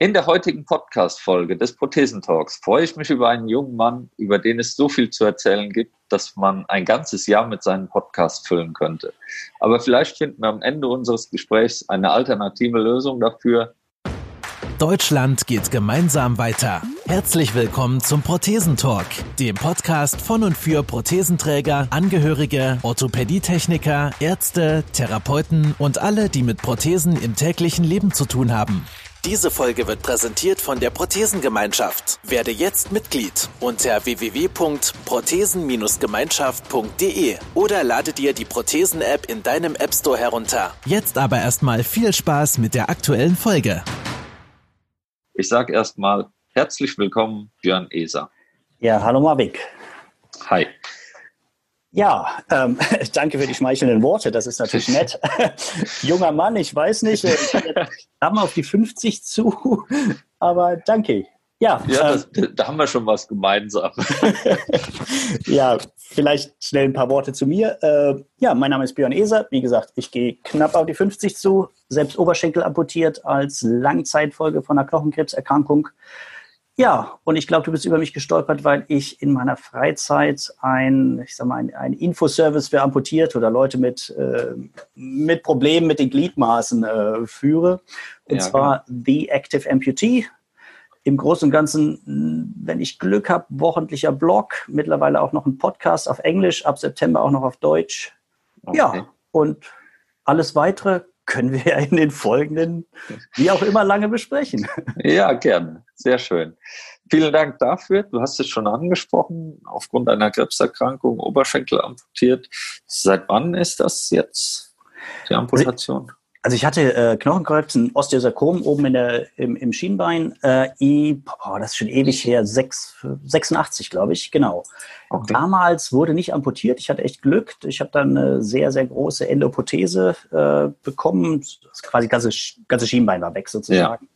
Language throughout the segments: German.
In der heutigen Podcast-Folge des Prothesentalks freue ich mich über einen jungen Mann, über den es so viel zu erzählen gibt, dass man ein ganzes Jahr mit seinem Podcast füllen könnte. Aber vielleicht finden wir am Ende unseres Gesprächs eine alternative Lösung dafür. Deutschland geht gemeinsam weiter. Herzlich willkommen zum Prothesentalk, dem Podcast von und für Prothesenträger, Angehörige, Orthopädietechniker, Ärzte, Therapeuten und alle, die mit Prothesen im täglichen Leben zu tun haben. Diese Folge wird präsentiert von der Prothesengemeinschaft. Werde jetzt Mitglied unter www.prothesen-gemeinschaft.de oder lade dir die Prothesen-App in deinem App Store herunter. Jetzt aber erstmal viel Spaß mit der aktuellen Folge. Ich sage erstmal herzlich willkommen, Björn Eser. Ja, hallo Marvik. Hi. Ja, ähm, danke für die schmeichelnden Worte. Das ist natürlich nett. Junger Mann, ich weiß nicht, ich haben auf die 50 zu, aber danke. Ja, ja das, ähm, da haben wir schon was gemeinsam. ja, vielleicht schnell ein paar Worte zu mir. Äh, ja, mein Name ist Björn Eser. Wie gesagt, ich gehe knapp auf die 50 zu, selbst Oberschenkel amputiert als Langzeitfolge von einer Knochenkrebserkrankung. Ja, und ich glaube, du bist über mich gestolpert, weil ich in meiner Freizeit ein, ich sag mal, ein, ein Infoservice für Amputierte oder Leute mit, äh, mit Problemen mit den Gliedmaßen äh, führe. Und ja, zwar genau. The Active Amputee. Im Großen und Ganzen, wenn ich Glück habe, wochentlicher Blog, mittlerweile auch noch ein Podcast auf Englisch, ab September auch noch auf Deutsch. Okay. Ja, und alles weitere können wir ja in den folgenden, wie auch immer, lange besprechen. Ja, gerne. Sehr schön. Vielen Dank dafür. Du hast es schon angesprochen, aufgrund einer Krebserkrankung Oberschenkel amputiert. Seit wann ist das jetzt, die Amputation? Also ich hatte äh, Knochenkrebs, ein Osteosarkom oben in der, im, im Schienbein. Äh, i, boah, das ist schon ewig her, 6, 86 glaube ich, genau. Okay. Damals wurde nicht amputiert. Ich hatte echt Glück. Ich habe dann eine sehr, sehr große Endoprothese äh, bekommen. Das quasi ganze, ganze Schienbein war weg sozusagen.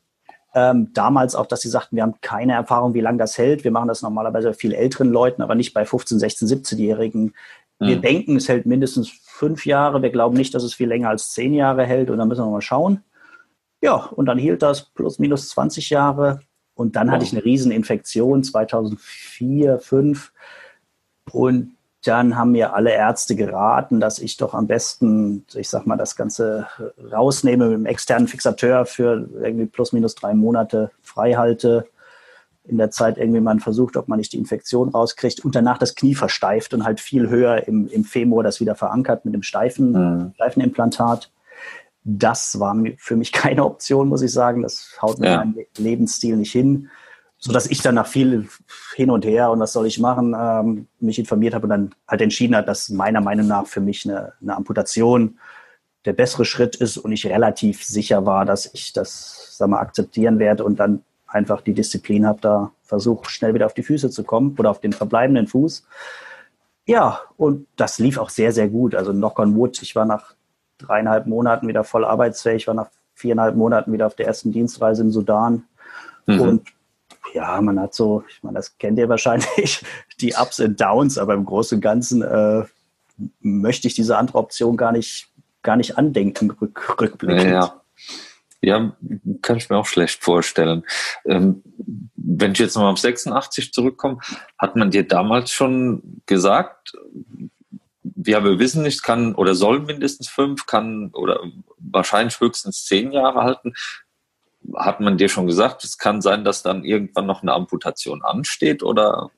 Ja. Ähm, damals auch, dass sie sagten, wir haben keine Erfahrung, wie lange das hält. Wir machen das normalerweise bei viel älteren Leuten, aber nicht bei 15, 16, 17-Jährigen. Wir mhm. denken, es hält mindestens fünf Jahre. Wir glauben nicht, dass es viel länger als zehn Jahre hält. Und dann müssen wir mal schauen. Ja, und dann hielt das plus minus 20 Jahre. Und dann wow. hatte ich eine Rieseninfektion 2004, 2005. Und dann haben mir alle Ärzte geraten, dass ich doch am besten, ich sag mal, das Ganze rausnehme mit einem externen Fixateur für irgendwie plus minus drei Monate frei halte in der Zeit irgendwie man versucht, ob man nicht die Infektion rauskriegt und danach das Knie versteift und halt viel höher im, im Femur das wieder verankert mit dem steifen, mhm. steifen Implantat. Das war für mich keine Option, muss ich sagen. Das haut mir ja. meinen Lebensstil nicht hin. So dass ich dann nach viel hin und her und was soll ich machen, ähm, mich informiert habe und dann halt entschieden hat, dass meiner Meinung nach für mich eine, eine Amputation der bessere Schritt ist und ich relativ sicher war, dass ich das sag mal, akzeptieren werde und dann einfach die Disziplin habe, da versuche schnell wieder auf die Füße zu kommen oder auf den verbleibenden Fuß. Ja, und das lief auch sehr, sehr gut. Also knock on wood. Ich war nach dreieinhalb Monaten wieder voll arbeitsfähig, war nach viereinhalb Monaten wieder auf der ersten Dienstreise im Sudan. Mhm. Und ja, man hat so, ich meine, das kennt ihr wahrscheinlich, die Ups und Downs, aber im Großen und Ganzen äh, möchte ich diese andere Option gar nicht, gar nicht andenken, rück, rückblickend. Ja. Ja, kann ich mir auch schlecht vorstellen. Ähm, wenn ich jetzt nochmal auf 86 zurückkomme, hat man dir damals schon gesagt, ja, wir wissen nicht, kann oder soll mindestens fünf, kann oder wahrscheinlich höchstens zehn Jahre halten. Hat man dir schon gesagt, es kann sein, dass dann irgendwann noch eine Amputation ansteht oder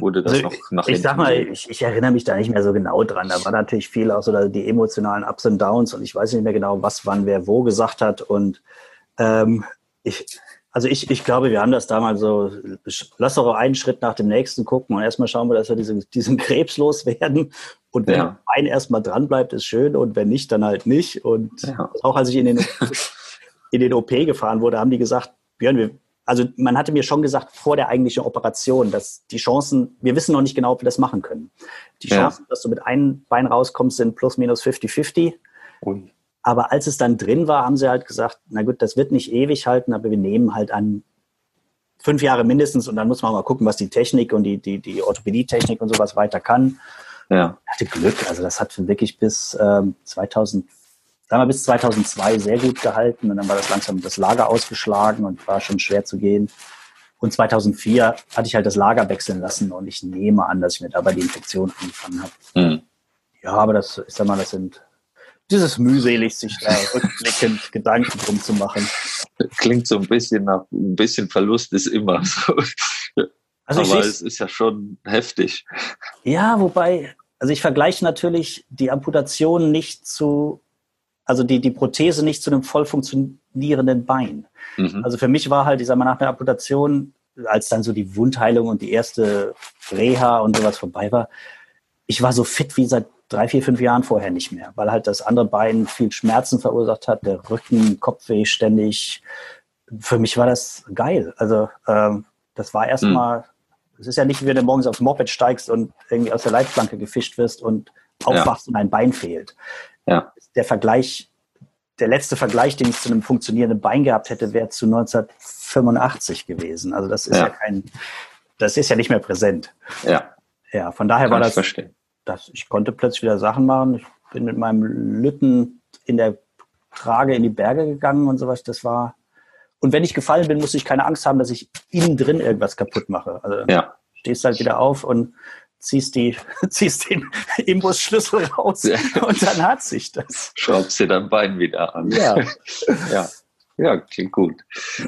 wurde das also, noch nach Ich sag mal, ich, ich, erinnere mich da nicht mehr so genau dran. Da war natürlich viel auch so die emotionalen Ups und Downs und ich weiß nicht mehr genau, was wann wer wo gesagt hat. Und ähm, ich, also ich, ich glaube, wir haben das damals so, lass doch einen Schritt nach dem nächsten gucken und erstmal schauen wir, dass wir diesen, diesen Krebs loswerden. Und wenn ja. ein erstmal dran bleibt, ist schön und wenn nicht, dann halt nicht. Und ja. auch als ich in den, in den OP gefahren wurde, haben die gesagt, Björn, wir, also man hatte mir schon gesagt vor der eigentlichen Operation, dass die Chancen, wir wissen noch nicht genau, ob wir das machen können. Die Chancen, ja. dass du mit einem Bein rauskommst, sind plus minus 50-50. Aber als es dann drin war, haben sie halt gesagt, na gut, das wird nicht ewig halten, aber wir nehmen halt an fünf Jahre mindestens und dann muss man mal gucken, was die Technik und die, die, die Orthopädie-Technik und sowas weiter kann. Ja. Ich hatte Glück, also das hat wirklich bis ähm, 2000 sagen wir, bis 2002 sehr gut gehalten und dann war das langsam das Lager ausgeschlagen und war schon schwer zu gehen. Und 2004 hatte ich halt das Lager wechseln lassen und ich nehme an, dass ich mir dabei die Infektion angefangen habe. Mhm. Ja, aber das, ich sag mal, das sind, das ist mühselig, sich da rückblickend Gedanken drum zu machen. Klingt so ein bisschen nach, ein bisschen Verlust ist immer so. Also aber es ist ja schon heftig. Ja, wobei, also ich vergleiche natürlich die Amputation nicht zu, also die, die Prothese nicht zu einem voll funktionierenden Bein. Mhm. Also für mich war halt, ich sag mal, nach der Amputation, als dann so die Wundheilung und die erste Reha und sowas vorbei war, ich war so fit wie seit drei, vier, fünf Jahren vorher nicht mehr, weil halt das andere Bein viel Schmerzen verursacht hat, der Rücken, Kopfweh ständig. Für mich war das geil. Also ähm, das war erstmal, mhm. es ist ja nicht, wie wenn du morgens aufs Moped steigst und irgendwie aus der Leitplanke gefischt wirst und aufwachst ja. und ein Bein fehlt. Ja. Der Vergleich der letzte Vergleich, den ich zu einem funktionierenden Bein gehabt hätte, wäre zu 1985 gewesen. Also das ist ja. ja, kein, das ist ja nicht mehr präsent. Ja. Ja, von daher Kann war das, verstehen. das, ich konnte plötzlich wieder Sachen machen. Ich bin mit meinem Lütten in der Trage in die Berge gegangen und sowas. Das war, und wenn ich gefallen bin, musste ich keine Angst haben, dass ich innen drin irgendwas kaputt mache. Also ja. stehst halt wieder auf und ziehst, die, ziehst den Imbusschlüssel raus ja. und dann hat sich das. Schraubst dir dein Bein wieder an. Ja. ja. Ja, klingt gut.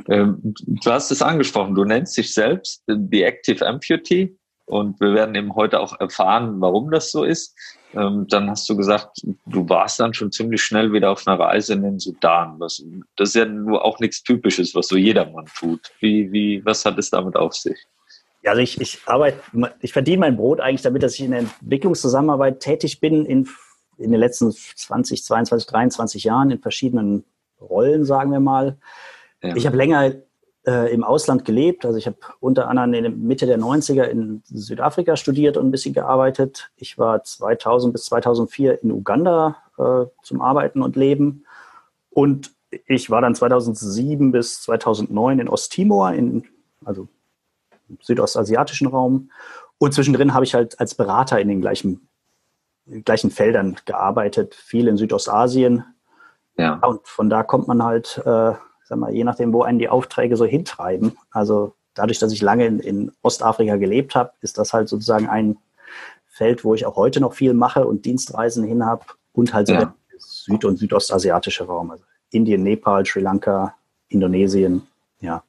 Ähm, du hast es angesprochen, du nennst dich selbst The Active Amputee und wir werden eben heute auch erfahren, warum das so ist. Ähm, dann hast du gesagt, du warst dann schon ziemlich schnell wieder auf einer Reise in den Sudan. Was, das ist ja nur auch nichts Typisches, was so jedermann tut. Wie, wie, was hat es damit auf sich? Also ich, ich arbeite, ich verdiene mein Brot eigentlich damit, dass ich in der Entwicklungszusammenarbeit tätig bin in, in den letzten 20, 22, 23 Jahren in verschiedenen Rollen, sagen wir mal. Ja. Ich habe länger äh, im Ausland gelebt. Also ich habe unter anderem in der Mitte der 90er in Südafrika studiert und ein bisschen gearbeitet. Ich war 2000 bis 2004 in Uganda äh, zum Arbeiten und Leben. Und ich war dann 2007 bis 2009 in Osttimor, in, also südostasiatischen Raum. Und zwischendrin habe ich halt als Berater in den gleichen, gleichen Feldern gearbeitet, viel in Südostasien. Ja. Und von da kommt man halt, äh, sag mal, je nachdem, wo einen die Aufträge so hintreiben. Also dadurch, dass ich lange in, in Ostafrika gelebt habe, ist das halt sozusagen ein Feld, wo ich auch heute noch viel mache und Dienstreisen hin habe und halt so ja. der süd- und südostasiatische Raum. Also Indien, Nepal, Sri Lanka, Indonesien, ja.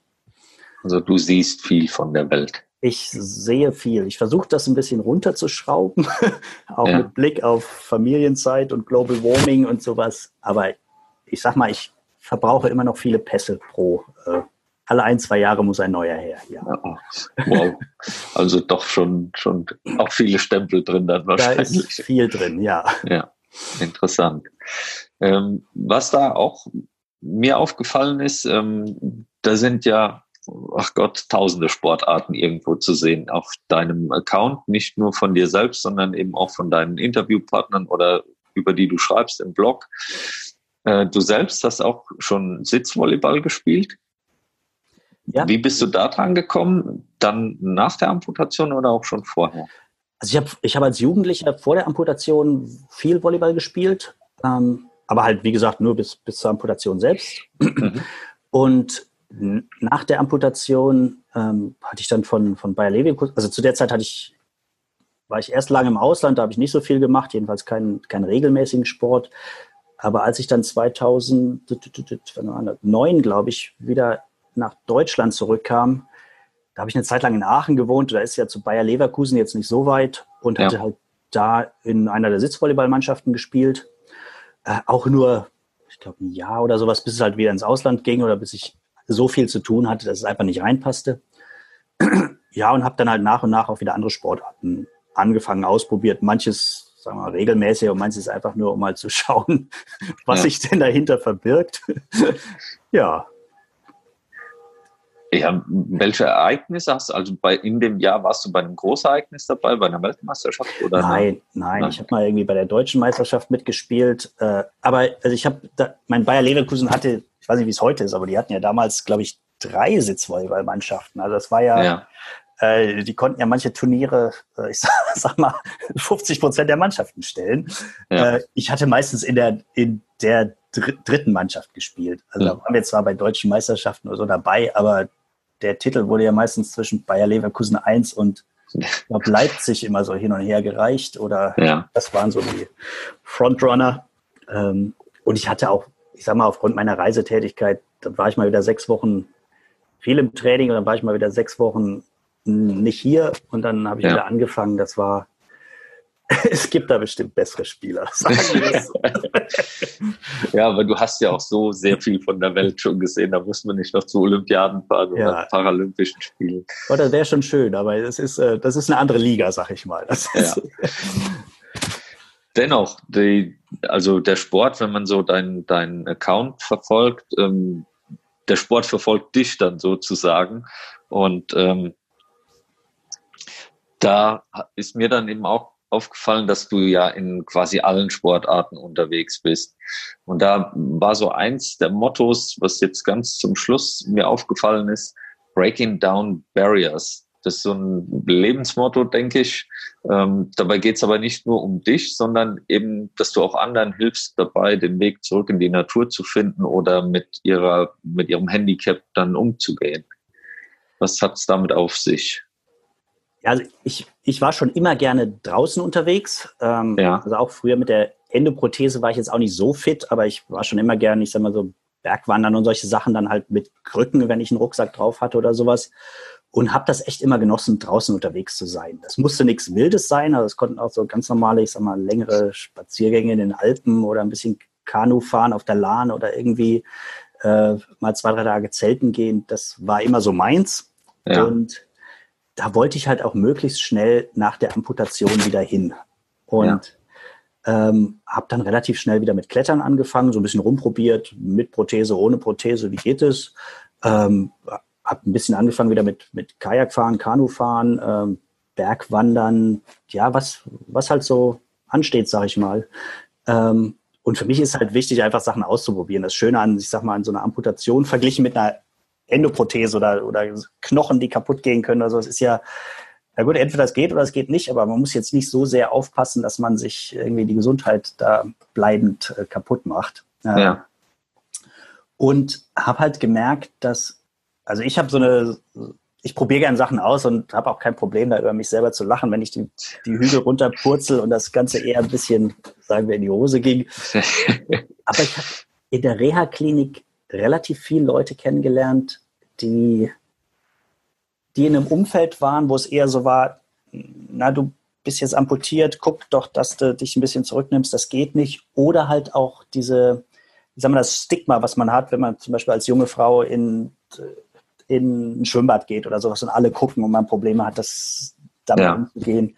Also du siehst viel von der Welt. Ich sehe viel. Ich versuche das ein bisschen runterzuschrauben, auch ja. mit Blick auf Familienzeit und Global Warming und sowas. Aber ich sag mal, ich verbrauche immer noch viele Pässe pro. Äh, alle ein, zwei Jahre muss ein neuer her. Ja. Wow. Also doch schon, schon auch viele Stempel drin dann wahrscheinlich. Da ist viel drin, ja. Ja, interessant. Ähm, was da auch mir aufgefallen ist, ähm, da sind ja ach Gott, tausende Sportarten irgendwo zu sehen auf deinem Account, nicht nur von dir selbst, sondern eben auch von deinen Interviewpartnern oder über die du schreibst im Blog. Äh, du selbst hast auch schon Sitzvolleyball gespielt. Ja. Wie bist du da dran gekommen? Dann nach der Amputation oder auch schon vorher? Also ich habe ich hab als Jugendlicher vor der Amputation viel Volleyball gespielt, ähm, aber halt wie gesagt nur bis, bis zur Amputation selbst. Mhm. Und nach der Amputation ähm, hatte ich dann von, von Bayer Leverkusen, also zu der Zeit hatte ich, war ich erst lange im Ausland, da habe ich nicht so viel gemacht, jedenfalls keinen, keinen regelmäßigen Sport. Aber als ich dann 2009, glaube ich, wieder nach Deutschland zurückkam, da habe ich eine Zeit lang in Aachen gewohnt, da ist ja zu Bayer Leverkusen jetzt nicht so weit und ja. hatte halt da in einer der Sitzvolleyballmannschaften gespielt. Äh, auch nur, ich glaube, ein Jahr oder sowas, bis es halt wieder ins Ausland ging oder bis ich so viel zu tun hatte, dass es einfach nicht reinpasste. ja, und habe dann halt nach und nach auch wieder andere Sportarten angefangen, ausprobiert. Manches, sagen wir mal, regelmäßig und manches einfach nur, um mal zu schauen, was ja. sich denn dahinter verbirgt. ja. Ja, welche Ereignisse hast du? Also bei, in dem Jahr warst du bei einem Großereignis dabei, bei einer Weltmeisterschaft? Oder nein, nein, nein, ich habe mal irgendwie bei der deutschen Meisterschaft mitgespielt. Äh, aber also ich habe, mein Bayer Leverkusen hatte ich weiß nicht, wie es heute ist, aber die hatten ja damals, glaube ich, drei Sitzvolleyballmannschaften. Also das war ja, ja. Äh, die konnten ja manche Turniere, äh, ich sag, sag, mal, 50 Prozent der Mannschaften stellen. Ja. Äh, ich hatte meistens in der, in der dritten Mannschaft gespielt. Also da waren wir zwar bei deutschen Meisterschaften oder so dabei, aber der Titel wurde ja meistens zwischen Bayer Leverkusen 1 und ich glaube, Leipzig immer so hin und her gereicht oder ja. das waren so die Frontrunner. Ähm, und ich hatte auch, ich sag mal, aufgrund meiner Reisetätigkeit, dann war ich mal wieder sechs Wochen viel im Training und dann war ich mal wieder sechs Wochen nicht hier und dann habe ich ja. wieder angefangen. Das war, es gibt da bestimmt bessere Spieler. ja, aber du hast ja auch so sehr viel von der Welt schon gesehen. Da muss man nicht noch zu Olympiaden fahren ja. oder Paralympischen Spielen. Oh, das wäre schon schön, aber das ist, äh, das ist eine andere Liga, sag ich mal. Ja. Dennoch, die, also der Sport, wenn man so deinen dein Account verfolgt, ähm, der Sport verfolgt dich dann sozusagen. Und ähm, da ist mir dann eben auch aufgefallen, dass du ja in quasi allen Sportarten unterwegs bist. Und da war so eins der Mottos, was jetzt ganz zum Schluss mir aufgefallen ist, Breaking Down Barriers. Das ist so ein Lebensmotto, denke ich. Ähm, dabei geht es aber nicht nur um dich, sondern eben, dass du auch anderen hilfst dabei, den Weg zurück in die Natur zu finden oder mit ihrer, mit ihrem Handicap dann umzugehen. Was hat es damit auf sich? Ja, also ich, ich war schon immer gerne draußen unterwegs. Ähm, ja. Also auch früher mit der Endoprothese war ich jetzt auch nicht so fit, aber ich war schon immer gerne, ich sag mal so, Bergwandern und solche Sachen dann halt mit Krücken, wenn ich einen Rucksack drauf hatte oder sowas. Und habe das echt immer genossen, draußen unterwegs zu sein. Das musste nichts Wildes sein, also es konnten auch so ganz normale, ich sag mal, längere Spaziergänge in den Alpen oder ein bisschen Kanu fahren auf der Lahn oder irgendwie äh, mal zwei, drei Tage zelten gehen. Das war immer so meins. Ja. Und da wollte ich halt auch möglichst schnell nach der Amputation wieder hin. Und ja. ähm, habe dann relativ schnell wieder mit Klettern angefangen, so ein bisschen rumprobiert, mit Prothese, ohne Prothese, wie geht es? Ähm, habe ein bisschen angefangen wieder mit, mit Kajakfahren, Kanufahren, ähm, Bergwandern, ja, was, was halt so ansteht, sag ich mal. Ähm, und für mich ist halt wichtig, einfach Sachen auszuprobieren. Das Schöne an, ich sag mal, an so einer Amputation verglichen mit einer Endoprothese oder, oder Knochen, die kaputt gehen können. Also es ist ja, na gut, entweder es geht oder es geht nicht, aber man muss jetzt nicht so sehr aufpassen, dass man sich irgendwie die Gesundheit da bleibend äh, kaputt macht. Ja. Und habe halt gemerkt, dass, also ich habe so eine, ich probiere gerne Sachen aus und habe auch kein Problem, da über mich selber zu lachen, wenn ich die, die Hügel runterpurzel und das Ganze eher ein bisschen, sagen wir, in die Hose ging. aber ich habe in der Reha-Klinik relativ viele Leute kennengelernt, die, die in einem Umfeld waren, wo es eher so war, na, du bist jetzt amputiert, guck doch, dass du dich ein bisschen zurücknimmst, das geht nicht. Oder halt auch diese, ich sag mal, das Stigma, was man hat, wenn man zum Beispiel als junge Frau in, in ein Schwimmbad geht oder sowas und alle gucken und man Probleme hat, das damit ja. umzugehen.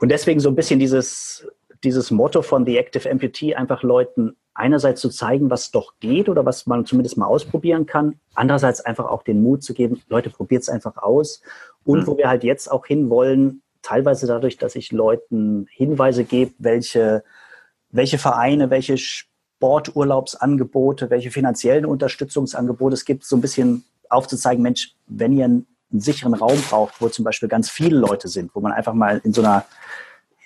Und deswegen so ein bisschen dieses, dieses Motto von The Active Amputee, einfach Leuten einerseits zu zeigen, was doch geht oder was man zumindest mal ausprobieren kann, andererseits einfach auch den Mut zu geben, Leute, probiert es einfach aus. Und mhm. wo wir halt jetzt auch hinwollen, teilweise dadurch, dass ich Leuten Hinweise gebe, welche, welche Vereine, welche Sporturlaubsangebote, welche finanziellen Unterstützungsangebote es gibt, so ein bisschen aufzuzeigen, Mensch, wenn ihr einen, einen sicheren Raum braucht, wo zum Beispiel ganz viele Leute sind, wo man einfach mal in so einer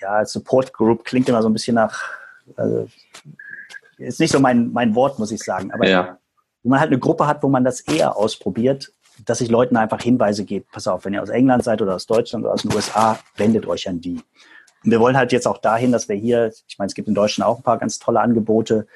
ja, Support Group klingt immer so ein bisschen nach, also, ist nicht so mein, mein Wort, muss ich sagen. Aber ja. wo man halt eine Gruppe hat, wo man das eher ausprobiert, dass ich Leuten einfach Hinweise gebe, pass auf, wenn ihr aus England seid oder aus Deutschland oder aus den USA, wendet euch an die. Und wir wollen halt jetzt auch dahin, dass wir hier, ich meine, es gibt in Deutschland auch ein paar ganz tolle Angebote,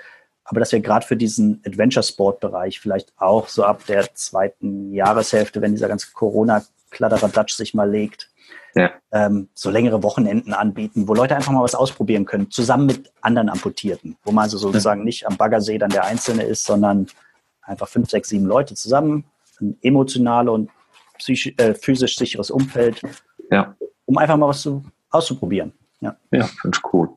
aber dass wir gerade für diesen Adventure-Sport-Bereich vielleicht auch so ab der zweiten Jahreshälfte, wenn dieser ganze Corona-Kladderadatsch sich mal legt, ja. ähm, so längere Wochenenden anbieten, wo Leute einfach mal was ausprobieren können, zusammen mit anderen Amputierten, wo man also sozusagen nicht am Baggersee dann der Einzelne ist, sondern einfach fünf, sechs, sieben Leute zusammen, ein emotionales und psychisch, äh, physisch sicheres Umfeld, ja. um einfach mal was zu, auszuprobieren. Ja, ja finde ich cool.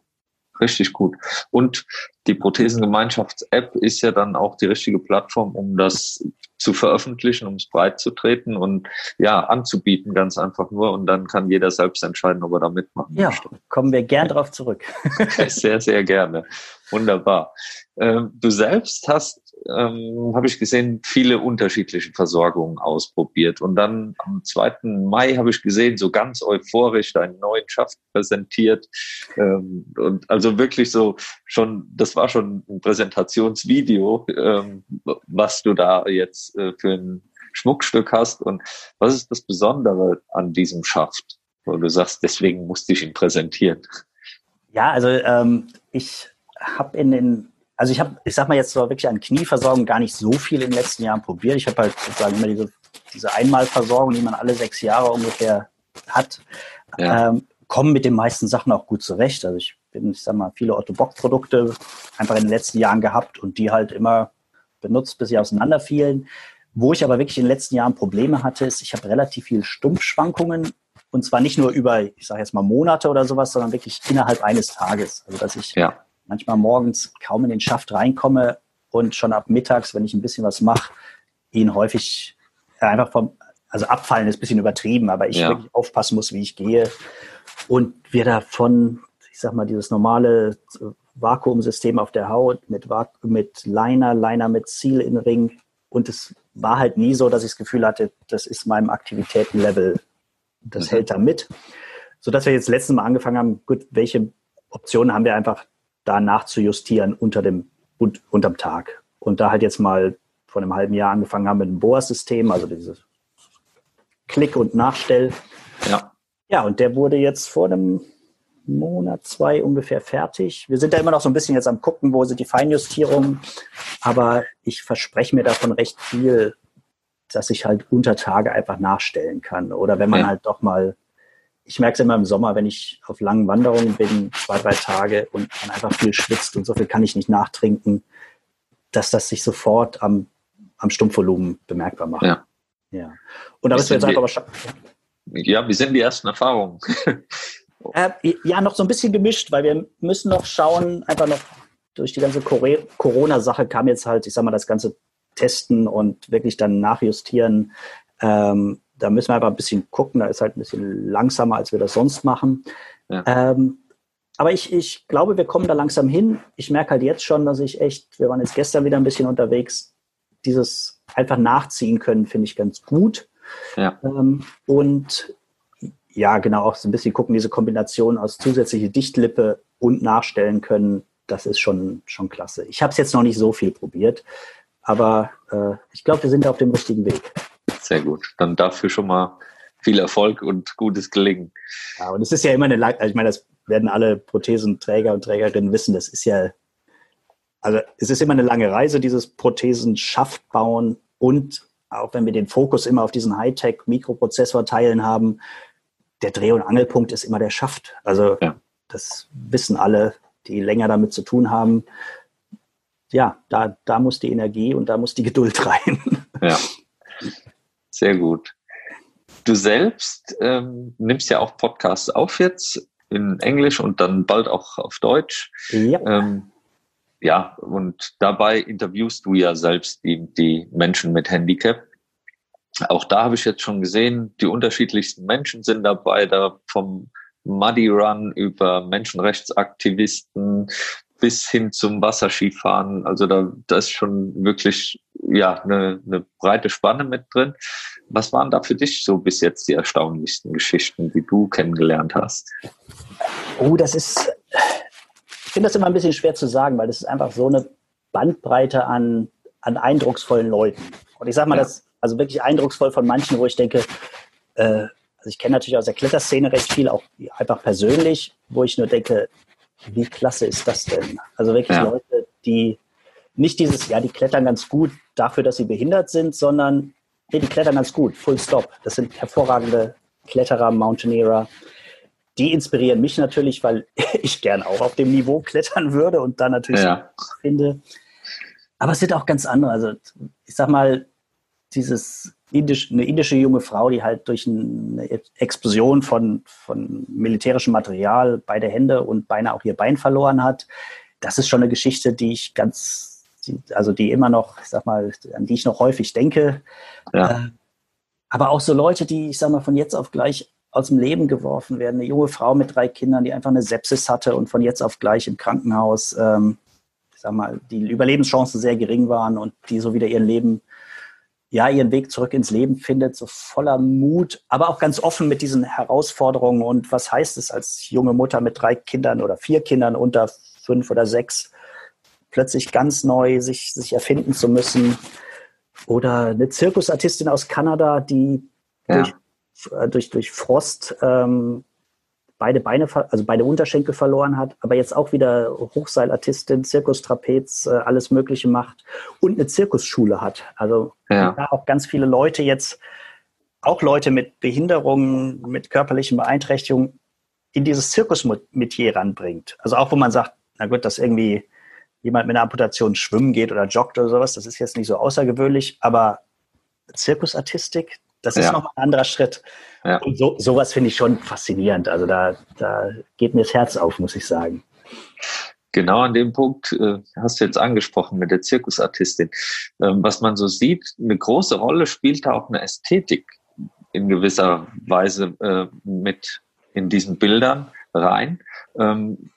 Richtig gut. Und die Prothesengemeinschafts-App ist ja dann auch die richtige Plattform, um das zu veröffentlichen, um es breit zu treten und ja, anzubieten, ganz einfach nur. Und dann kann jeder selbst entscheiden, ob er da mitmachen ja, möchte. kommen wir gern darauf zurück. sehr, sehr gerne. Wunderbar. Ähm, du selbst hast ähm, habe ich gesehen, viele unterschiedliche Versorgungen ausprobiert. Und dann am 2. Mai habe ich gesehen, so ganz euphorisch deinen neuen Schaft präsentiert. Ähm, und also wirklich so schon, das war schon ein Präsentationsvideo, ähm, was du da jetzt äh, für ein Schmuckstück hast. Und was ist das Besondere an diesem Schaft? Wo du sagst, deswegen musste ich ihn präsentieren. Ja, also ähm, ich habe in den, also ich habe, ich sag mal jetzt so wirklich an Knieversorgung gar nicht so viel in den letzten Jahren probiert. Ich habe halt sozusagen immer diese, diese Einmalversorgung, die man alle sechs Jahre ungefähr hat. Ja. Ähm, kommen mit den meisten Sachen auch gut zurecht. Also ich bin, ich sag mal, viele Otto Bock Produkte einfach in den letzten Jahren gehabt und die halt immer benutzt, bis sie auseinanderfielen. Wo ich aber wirklich in den letzten Jahren Probleme hatte, ist, ich habe relativ viel Stumpfschwankungen und zwar nicht nur über, ich sage jetzt mal Monate oder sowas, sondern wirklich innerhalb eines Tages. Also dass ich ja. Manchmal morgens kaum in den Schaft reinkomme und schon ab mittags, wenn ich ein bisschen was mache, ihn häufig einfach vom, also abfallen ist ein bisschen übertrieben, aber ich ja. wirklich aufpassen muss, wie ich gehe. Und wir davon, ich sag mal, dieses normale Vakuumsystem auf der Haut mit, mit Liner, Liner mit Seal-In-Ring. Und es war halt nie so, dass ich das Gefühl hatte, das ist meinem Aktivitätenlevel das mhm. hält da mit. Sodass wir jetzt letztes Mal angefangen haben, gut, welche Optionen haben wir einfach da nachzujustieren unter dem, und, unterm Tag. Und da halt jetzt mal vor einem halben Jahr angefangen haben mit dem BOA-System, also dieses Klick- und Nachstell. Ja. Ja, und der wurde jetzt vor einem Monat, zwei ungefähr fertig. Wir sind da immer noch so ein bisschen jetzt am gucken, wo sind die Feinjustierungen. Aber ich verspreche mir davon recht viel, dass ich halt unter Tage einfach nachstellen kann. Oder wenn man ja. halt doch mal, ich merke es immer im Sommer, wenn ich auf langen Wanderungen bin, zwei, drei Tage und man einfach viel schwitzt und so viel kann ich nicht nachtrinken, dass das sich sofort am, am Stumpfvolumen bemerkbar macht. Ja. ja. Und da müssen wir jetzt einfach mal schauen. Ja, wie sind die ersten Erfahrungen? äh, ja, noch so ein bisschen gemischt, weil wir müssen noch schauen, einfach noch durch die ganze Corona-Sache kam jetzt halt, ich sag mal, das ganze testen und wirklich dann nachjustieren. Ähm, da müssen wir einfach ein bisschen gucken. Da ist halt ein bisschen langsamer, als wir das sonst machen. Ja. Ähm, aber ich, ich glaube, wir kommen da langsam hin. Ich merke halt jetzt schon, dass ich echt, wir waren jetzt gestern wieder ein bisschen unterwegs, dieses einfach nachziehen können, finde ich ganz gut. Ja. Ähm, und ja, genau, auch so ein bisschen gucken, diese Kombination aus zusätzliche Dichtlippe und nachstellen können, das ist schon, schon klasse. Ich habe es jetzt noch nicht so viel probiert. Aber äh, ich glaube, wir sind auf dem richtigen Weg. Sehr gut. Dann dafür schon mal viel Erfolg und gutes Gelingen. Ja, und es ist ja immer eine, also ich meine, das werden alle Prothesenträger und Trägerinnen wissen, das ist ja, also es ist immer eine lange Reise, dieses Prothesenschaft bauen und auch wenn wir den Fokus immer auf diesen Hightech-Mikroprozessor-Teilen haben, der Dreh- und Angelpunkt ist immer der Schaft. Also ja. das wissen alle, die länger damit zu tun haben ja, da, da muss die Energie und da muss die Geduld rein. Ja, sehr gut. Du selbst ähm, nimmst ja auch Podcasts auf jetzt in Englisch und dann bald auch auf Deutsch. Ja. Ähm, ja, und dabei interviewst du ja selbst die, die Menschen mit Handicap. Auch da habe ich jetzt schon gesehen, die unterschiedlichsten Menschen sind dabei, da vom Muddy Run über Menschenrechtsaktivisten bis hin zum Wasserskifahren. Also da, da ist schon wirklich ja eine, eine breite Spanne mit drin. Was waren da für dich so bis jetzt die erstaunlichsten Geschichten, die du kennengelernt hast? Oh, das ist, ich finde das immer ein bisschen schwer zu sagen, weil das ist einfach so eine Bandbreite an, an eindrucksvollen Leuten. Und ich sage mal, ja. das also wirklich eindrucksvoll von manchen, wo ich denke, äh, also ich kenne natürlich aus der Kletterszene recht viel, auch einfach persönlich, wo ich nur denke, wie klasse ist das denn? Also wirklich ja. Leute, die nicht dieses, ja, die klettern ganz gut dafür, dass sie behindert sind, sondern nee, die klettern ganz gut, full stop. Das sind hervorragende Kletterer, Mountaineerer. Die inspirieren mich natürlich, weil ich gern auch auf dem Niveau klettern würde und dann natürlich ja. finde. Aber es sind auch ganz andere. Also ich sag mal, dieses indisch, eine indische junge Frau, die halt durch eine Explosion von, von militärischem Material beide Hände und beinahe auch ihr Bein verloren hat. Das ist schon eine Geschichte, die ich ganz, also die immer noch, ich sag mal, an die ich noch häufig denke. Ja. Äh, aber auch so Leute, die, ich sag mal, von jetzt auf gleich aus dem Leben geworfen werden. Eine junge Frau mit drei Kindern, die einfach eine Sepsis hatte und von jetzt auf gleich im Krankenhaus ähm, sag mal, die Überlebenschancen sehr gering waren und die so wieder ihren Leben, ja, ihren Weg zurück ins Leben findet, so voller Mut, aber auch ganz offen mit diesen Herausforderungen und was heißt es als junge Mutter mit drei Kindern oder vier Kindern unter fünf oder sechs, plötzlich ganz neu sich, sich erfinden zu müssen. Oder eine Zirkusartistin aus Kanada, die ja. durch, äh, durch, durch Frost ähm, beide Beine, also beide Unterschenkel verloren hat, aber jetzt auch wieder Hochseilartistin, Zirkustrapez, äh, alles Mögliche macht und eine Zirkusschule hat. Also ja. da auch ganz viele Leute jetzt, auch Leute mit Behinderungen, mit körperlichen Beeinträchtigungen, in dieses Zirkusmetier ranbringt. Also auch wo man sagt, na gut, dass irgendwie jemand mit einer Amputation schwimmen geht oder joggt oder sowas, das ist jetzt nicht so außergewöhnlich, aber Zirkusartistik, das ist ja. noch ein anderer Schritt. Ja. Und so, sowas finde ich schon faszinierend. Also da, da geht mir das Herz auf, muss ich sagen. Genau an dem Punkt äh, hast du jetzt angesprochen mit der Zirkusartistin. Ähm, was man so sieht, eine große Rolle spielt da auch eine Ästhetik in gewisser Weise äh, mit in diesen Bildern rein. Ähm,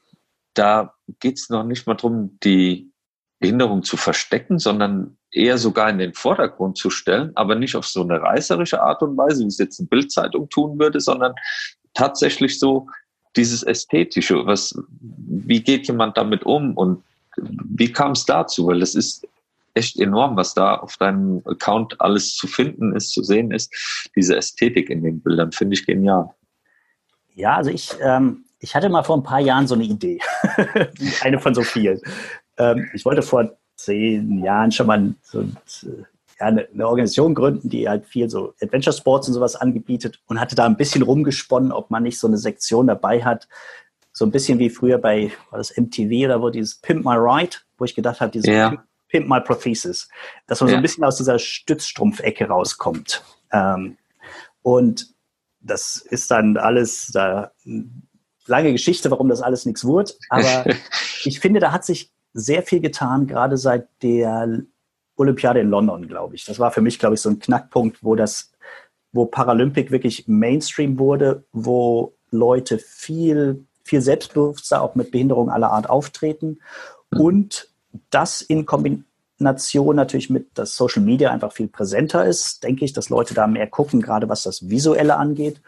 da geht es noch nicht mal darum, die Behinderung zu verstecken, sondern eher sogar in den Vordergrund zu stellen, aber nicht auf so eine reißerische Art und Weise, wie es jetzt eine Bildzeitung tun würde, sondern tatsächlich so dieses Ästhetische, was, wie geht jemand damit um und wie kam es dazu? Weil es ist echt enorm, was da auf deinem Account alles zu finden ist, zu sehen ist. Diese Ästhetik in den Bildern finde ich genial. Ja, also ich, ähm, ich hatte mal vor ein paar Jahren so eine Idee. eine von so vielen. Ähm, ich wollte vor zehn Jahren schon mal so, ja, eine, eine, Organisation gründen, die halt viel so Adventure Sports und sowas angebietet und hatte da ein bisschen rumgesponnen, ob man nicht so eine Sektion dabei hat. So ein bisschen wie früher bei, war das MTV oder wo dieses Pimp My Ride, wo ich gedacht habe, dieses ja. Pimp My Prothesis, dass man ja. so ein bisschen aus dieser Stützstrumpfecke rauskommt. Ähm, und das ist dann alles da lange Geschichte, warum das alles nichts wurde. Aber ich finde, da hat sich sehr viel getan, gerade seit der Olympiade in London, glaube ich. Das war für mich, glaube ich, so ein Knackpunkt, wo das, wo Paralympic wirklich Mainstream wurde, wo Leute viel, viel selbstbewusster auch mit Behinderungen aller Art auftreten und das in Kombination natürlich mit, dass Social Media einfach viel präsenter ist, denke ich, dass Leute da mehr gucken, gerade was das Visuelle angeht.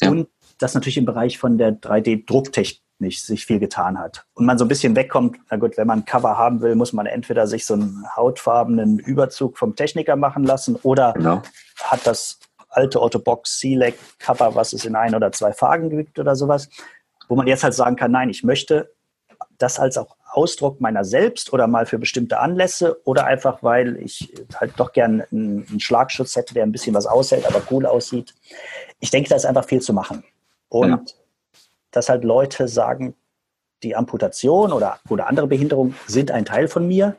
Ja. Und das natürlich im Bereich von der 3D-Drucktechnik nicht sich viel getan hat. Und man so ein bisschen wegkommt, na gut, wenn man ein Cover haben will, muss man entweder sich so einen hautfarbenen Überzug vom Techniker machen lassen oder genau. hat das alte Autobox Select Cover, was es in ein oder zwei Farben gibt oder sowas, wo man jetzt halt sagen kann, nein, ich möchte das als auch Ausdruck meiner selbst oder mal für bestimmte Anlässe oder einfach, weil ich halt doch gern einen, einen Schlagschutz hätte, der ein bisschen was aushält, aber cool aussieht. Ich denke, da ist einfach viel zu machen. Und ja dass halt Leute sagen, die Amputation oder, oder andere Behinderungen sind ein Teil von mir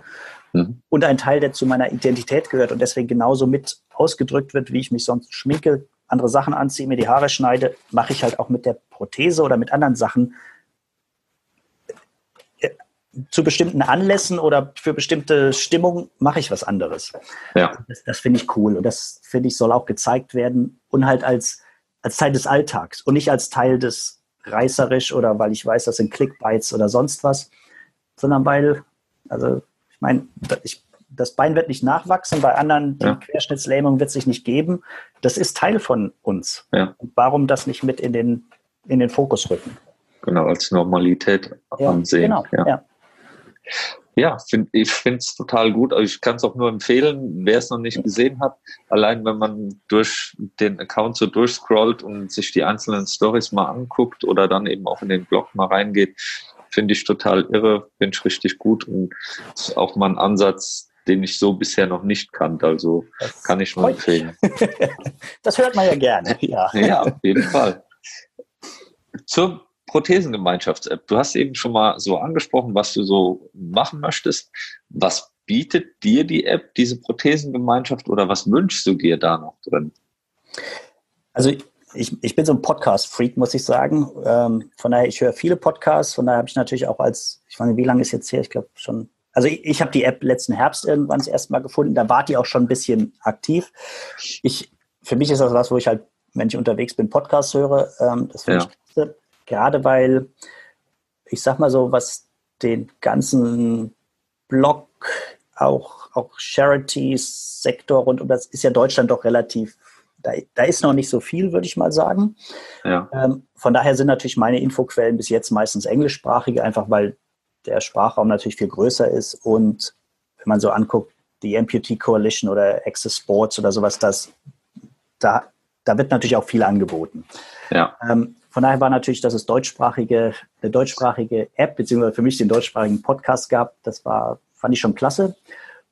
mhm. und ein Teil, der zu meiner Identität gehört und deswegen genauso mit ausgedrückt wird, wie ich mich sonst schminke, andere Sachen anziehe, mir die Haare schneide, mache ich halt auch mit der Prothese oder mit anderen Sachen äh, zu bestimmten Anlässen oder für bestimmte Stimmungen mache ich was anderes. Ja. Das, das finde ich cool und das finde ich soll auch gezeigt werden und halt als, als Teil des Alltags und nicht als Teil des reißerisch oder weil ich weiß, das sind Clickbites oder sonst was, sondern weil, also ich meine, ich, das Bein wird nicht nachwachsen, bei anderen die ja. Querschnittslähmung wird sich nicht geben. Das ist Teil von uns. Ja. Und warum das nicht mit in den, in den Fokus rücken? Genau, als Normalität ja, ansehen. Genau, ja. Ja, find, ich finde es total gut. Also ich kann es auch nur empfehlen, wer es noch nicht gesehen hat. Allein wenn man durch den Account so durchscrollt und sich die einzelnen Stories mal anguckt oder dann eben auch in den Blog mal reingeht, finde ich total irre, finde ich richtig gut und ist auch mal ein Ansatz, den ich so bisher noch nicht kannte. Also das kann ich nur empfehlen. das hört man ja gerne. Ja, ja auf jeden Fall. Zur Prothesengemeinschafts-App. Du hast eben schon mal so angesprochen, was du so machen möchtest. Was bietet dir die App, diese Prothesengemeinschaft, oder was wünschst du dir da noch drin? Also ich, ich bin so ein Podcast-Freak, muss ich sagen. Ähm, von daher, ich höre viele Podcasts. Von daher habe ich natürlich auch als, ich meine, wie lange ist jetzt her? Ich glaube schon. Also ich, ich habe die App letzten Herbst irgendwann das erste Mal gefunden. Da war die auch schon ein bisschen aktiv. Ich, für mich ist das was, wo ich halt, wenn ich unterwegs bin, Podcasts höre. Ähm, das finde ja. ich Gerade weil, ich sag mal so, was den ganzen Blog, auch, auch Charities-Sektor rund um das ist ja Deutschland doch relativ, da, da ist noch nicht so viel, würde ich mal sagen. Ja. Ähm, von daher sind natürlich meine Infoquellen bis jetzt meistens englischsprachige, einfach weil der Sprachraum natürlich viel größer ist und wenn man so anguckt, die Amputee Coalition oder Access Sports oder sowas, das, da, da wird natürlich auch viel angeboten. Ja. Ähm, von daher war natürlich, dass es deutschsprachige, eine deutschsprachige App, beziehungsweise für mich den deutschsprachigen Podcast gab, das war, fand ich schon klasse.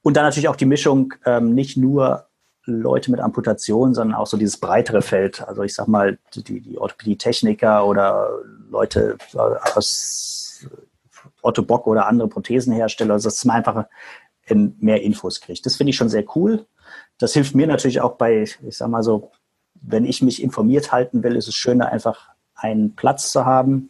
Und dann natürlich auch die Mischung, ähm, nicht nur Leute mit Amputation, sondern auch so dieses breitere Feld. Also ich sag mal, die, die Orthopädie-Techniker oder Leute aus Otto Bock oder andere Prothesenhersteller, also dass man einfach mehr Infos kriegt. Das finde ich schon sehr cool. Das hilft mir natürlich auch bei, ich sag mal so, wenn ich mich informiert halten will, ist es schöner, einfach einen Platz zu haben.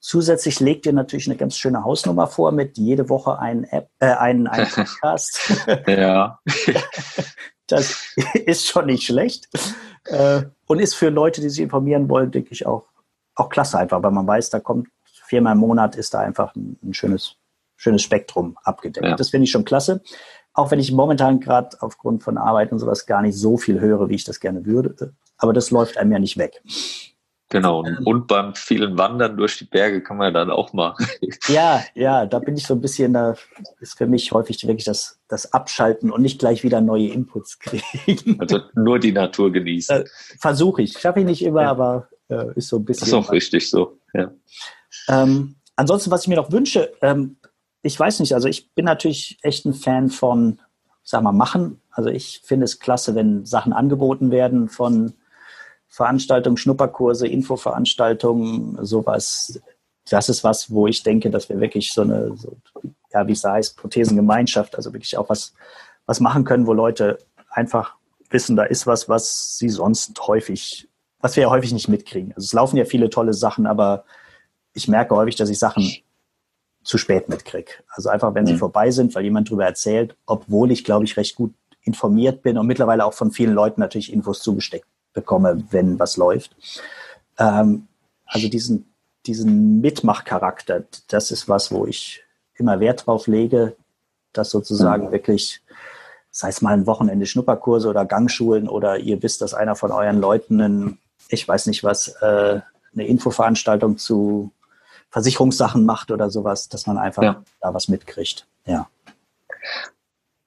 Zusätzlich legt ihr natürlich eine ganz schöne Hausnummer vor mit jede Woche einen App, äh, einen, einen Podcast. ja. Das ist schon nicht schlecht. Äh, und ist für Leute, die sich informieren wollen, denke ich auch, auch klasse einfach, weil man weiß, da kommt viermal im Monat ist da einfach ein, ein schönes, schönes Spektrum abgedeckt. Ja. Das finde ich schon klasse. Auch wenn ich momentan gerade aufgrund von Arbeit und sowas gar nicht so viel höre, wie ich das gerne würde. Aber das läuft einem ja nicht weg. Genau. Ähm. Und beim vielen Wandern durch die Berge kann man dann auch machen. Ja, ja, da bin ich so ein bisschen, da ist für mich häufig wirklich das, das Abschalten und nicht gleich wieder neue Inputs kriegen. Also nur die Natur genießen. Äh, Versuche ich. Schaffe ich nicht immer, ja. aber äh, ist so ein bisschen. Das ist auch richtig so, ja. Ähm, ansonsten, was ich mir noch wünsche, ähm, ich weiß nicht, also ich bin natürlich echt ein Fan von, sag mal, machen. Also ich finde es klasse, wenn Sachen angeboten werden von Veranstaltungen, Schnupperkurse, Infoveranstaltungen, sowas. Das ist was, wo ich denke, dass wir wirklich so eine, so, ja, wie es da heißt, Prothesengemeinschaft, also wirklich auch was, was machen können, wo Leute einfach wissen, da ist was, was sie sonst häufig, was wir ja häufig nicht mitkriegen. Also es laufen ja viele tolle Sachen, aber ich merke häufig, dass ich Sachen zu spät mitkriege. Also einfach, wenn sie mhm. vorbei sind, weil jemand darüber erzählt, obwohl ich, glaube ich, recht gut informiert bin und mittlerweile auch von vielen Leuten natürlich Infos zugesteckt bekomme, wenn was läuft. Ähm, also diesen, diesen Mitmachcharakter, das ist was, wo ich immer Wert drauf lege, dass sozusagen mhm. wirklich, sei es mal ein Wochenende Schnupperkurse oder Gangschulen oder ihr wisst, dass einer von euren Leuten, einen, ich weiß nicht was, äh, eine Infoveranstaltung zu Versicherungssachen macht oder sowas, dass man einfach ja. da was mitkriegt. Ja.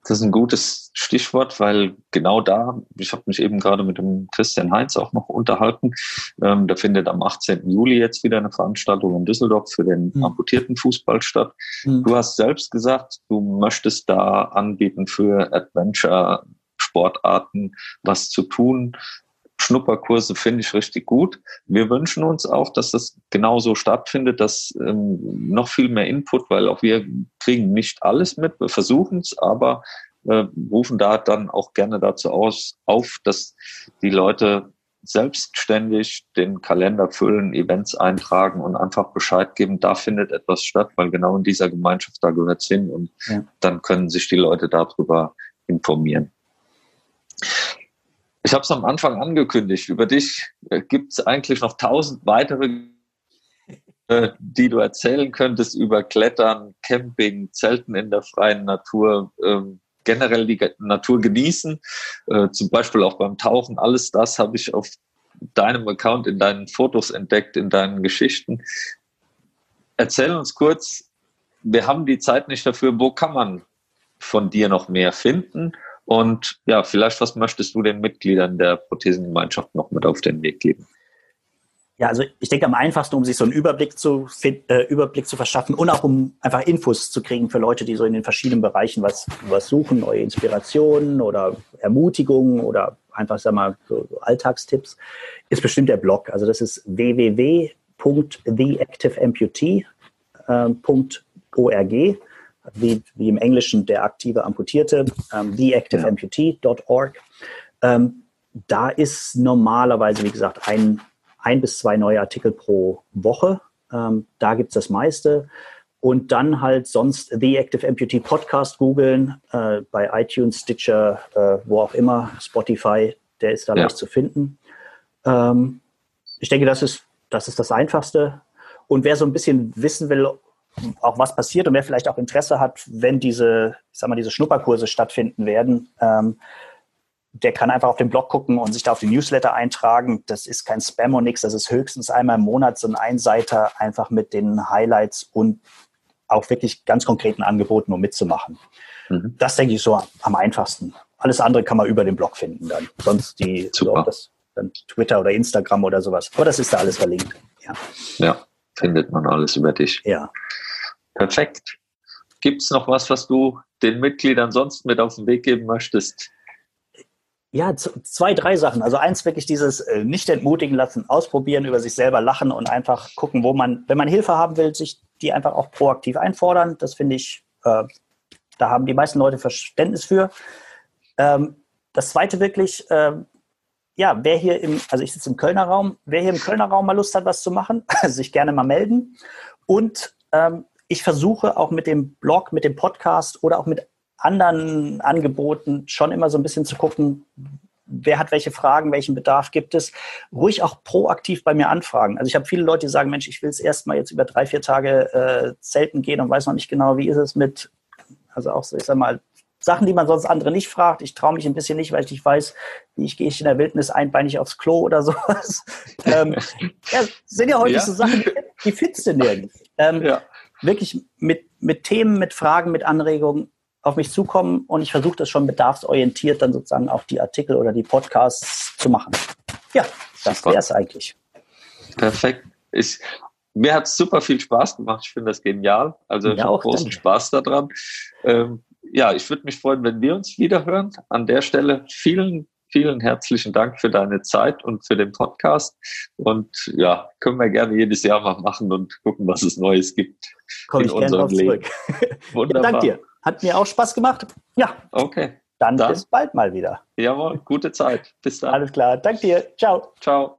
Das ist ein gutes Stichwort, weil genau da, ich habe mich eben gerade mit dem Christian Heinz auch noch unterhalten, ähm, da findet am 18. Juli jetzt wieder eine Veranstaltung in Düsseldorf für den mhm. amputierten Fußball statt. Mhm. Du hast selbst gesagt, du möchtest da anbieten für Adventure Sportarten was zu tun. Schnupperkurse finde ich richtig gut. Wir wünschen uns auch, dass das genauso stattfindet, dass ähm, noch viel mehr Input, weil auch wir kriegen nicht alles mit, wir versuchen es, aber äh, rufen da dann auch gerne dazu aus, auf, dass die Leute selbstständig den Kalender füllen, Events eintragen und einfach Bescheid geben, da findet etwas statt, weil genau in dieser Gemeinschaft da gehört es hin und ja. dann können sich die Leute darüber informieren. Ich habe es am Anfang angekündigt. Über dich äh, gibt es eigentlich noch tausend weitere, äh, die du erzählen könntest über Klettern, Camping, Zelten in der freien Natur, ähm, generell die Natur genießen, äh, zum Beispiel auch beim Tauchen. Alles das habe ich auf deinem Account, in deinen Fotos entdeckt, in deinen Geschichten. Erzähl uns kurz, wir haben die Zeit nicht dafür, wo kann man von dir noch mehr finden? Und ja, vielleicht, was möchtest du den Mitgliedern der Prothesengemeinschaft noch mit auf den Weg geben? Ja, also ich denke am einfachsten, um sich so einen Überblick zu, äh, Überblick zu verschaffen und auch um einfach Infos zu kriegen für Leute, die so in den verschiedenen Bereichen was, was suchen, neue Inspirationen oder Ermutigungen oder einfach, sag mal, so, Alltagstipps, ist bestimmt der Blog. Also das ist www.theactiveamputee.org wie, wie im Englischen der aktive Amputierte, ähm, theactiveamputee.org. Ähm, da ist normalerweise, wie gesagt, ein, ein bis zwei neue Artikel pro Woche. Ähm, da gibt es das meiste. Und dann halt sonst The Active Amputee Podcast googeln, äh, bei iTunes, Stitcher, äh, wo auch immer, Spotify, der ist da ja. leicht zu finden. Ähm, ich denke, das ist, das ist das Einfachste. Und wer so ein bisschen wissen will, auch was passiert und wer vielleicht auch Interesse hat, wenn diese, ich sag mal, diese Schnupperkurse stattfinden werden, ähm, der kann einfach auf den Blog gucken und sich da auf die Newsletter eintragen. Das ist kein Spam und nichts, das ist höchstens einmal im Monat so ein Einseiter einfach mit den Highlights und auch wirklich ganz konkreten Angeboten, um mitzumachen. Mhm. Das denke ich so am einfachsten. Alles andere kann man über den Blog finden dann. Sonst die so, das, dann Twitter oder Instagram oder sowas. Aber das ist da alles verlinkt. Ja, ja findet man alles über dich. Ja. Perfekt. Gibt es noch was, was du den Mitgliedern sonst mit auf den Weg geben möchtest? Ja, zwei, drei Sachen. Also eins wirklich dieses äh, nicht entmutigen lassen, ausprobieren, über sich selber lachen und einfach gucken, wo man, wenn man Hilfe haben will, sich die einfach auch proaktiv einfordern. Das finde ich, äh, da haben die meisten Leute Verständnis für. Ähm, das zweite wirklich, äh, ja, wer hier im, also ich sitze im Kölner Raum, wer hier im Kölner Raum mal Lust hat, was zu machen, sich gerne mal melden. Und ähm, ich versuche auch mit dem Blog, mit dem Podcast oder auch mit anderen Angeboten schon immer so ein bisschen zu gucken, wer hat welche Fragen, welchen Bedarf gibt es, ruhig auch proaktiv bei mir anfragen. Also ich habe viele Leute, die sagen, Mensch, ich will es erstmal jetzt über drei, vier Tage äh, zelten gehen und weiß noch nicht genau, wie ist es mit, also auch so, ich sag mal, Sachen, die man sonst andere nicht fragt. Ich traue mich ein bisschen nicht, weil ich nicht weiß, wie ich gehe ich in der Wildnis einbeinig aufs Klo oder sowas. ähm, ja, sind ja heute ja. so Sachen, die findest du nirgends. Ähm, ja. Wirklich mit, mit Themen, mit Fragen, mit Anregungen auf mich zukommen und ich versuche das schon bedarfsorientiert dann sozusagen auch die Artikel oder die Podcasts zu machen. Ja, das wäre es eigentlich. Perfekt. Ich, mir hat es super viel Spaß gemacht. Ich finde das genial. Also ich habe großen danke. Spaß daran. Ähm, ja, ich würde mich freuen, wenn wir uns wieder hören. An der Stelle vielen, vielen herzlichen Dank für deine Zeit und für den Podcast. Und ja, können wir gerne jedes Jahr mal machen und gucken, was es Neues gibt Komm in ich unserem Leben. Zurück. Wunderbar. Ja, danke dir. Hat mir auch Spaß gemacht. Ja. Okay. Dann, dann bis bald mal wieder. Jawohl, gute Zeit. Bis dann. Alles klar. Danke dir. Ciao. Ciao.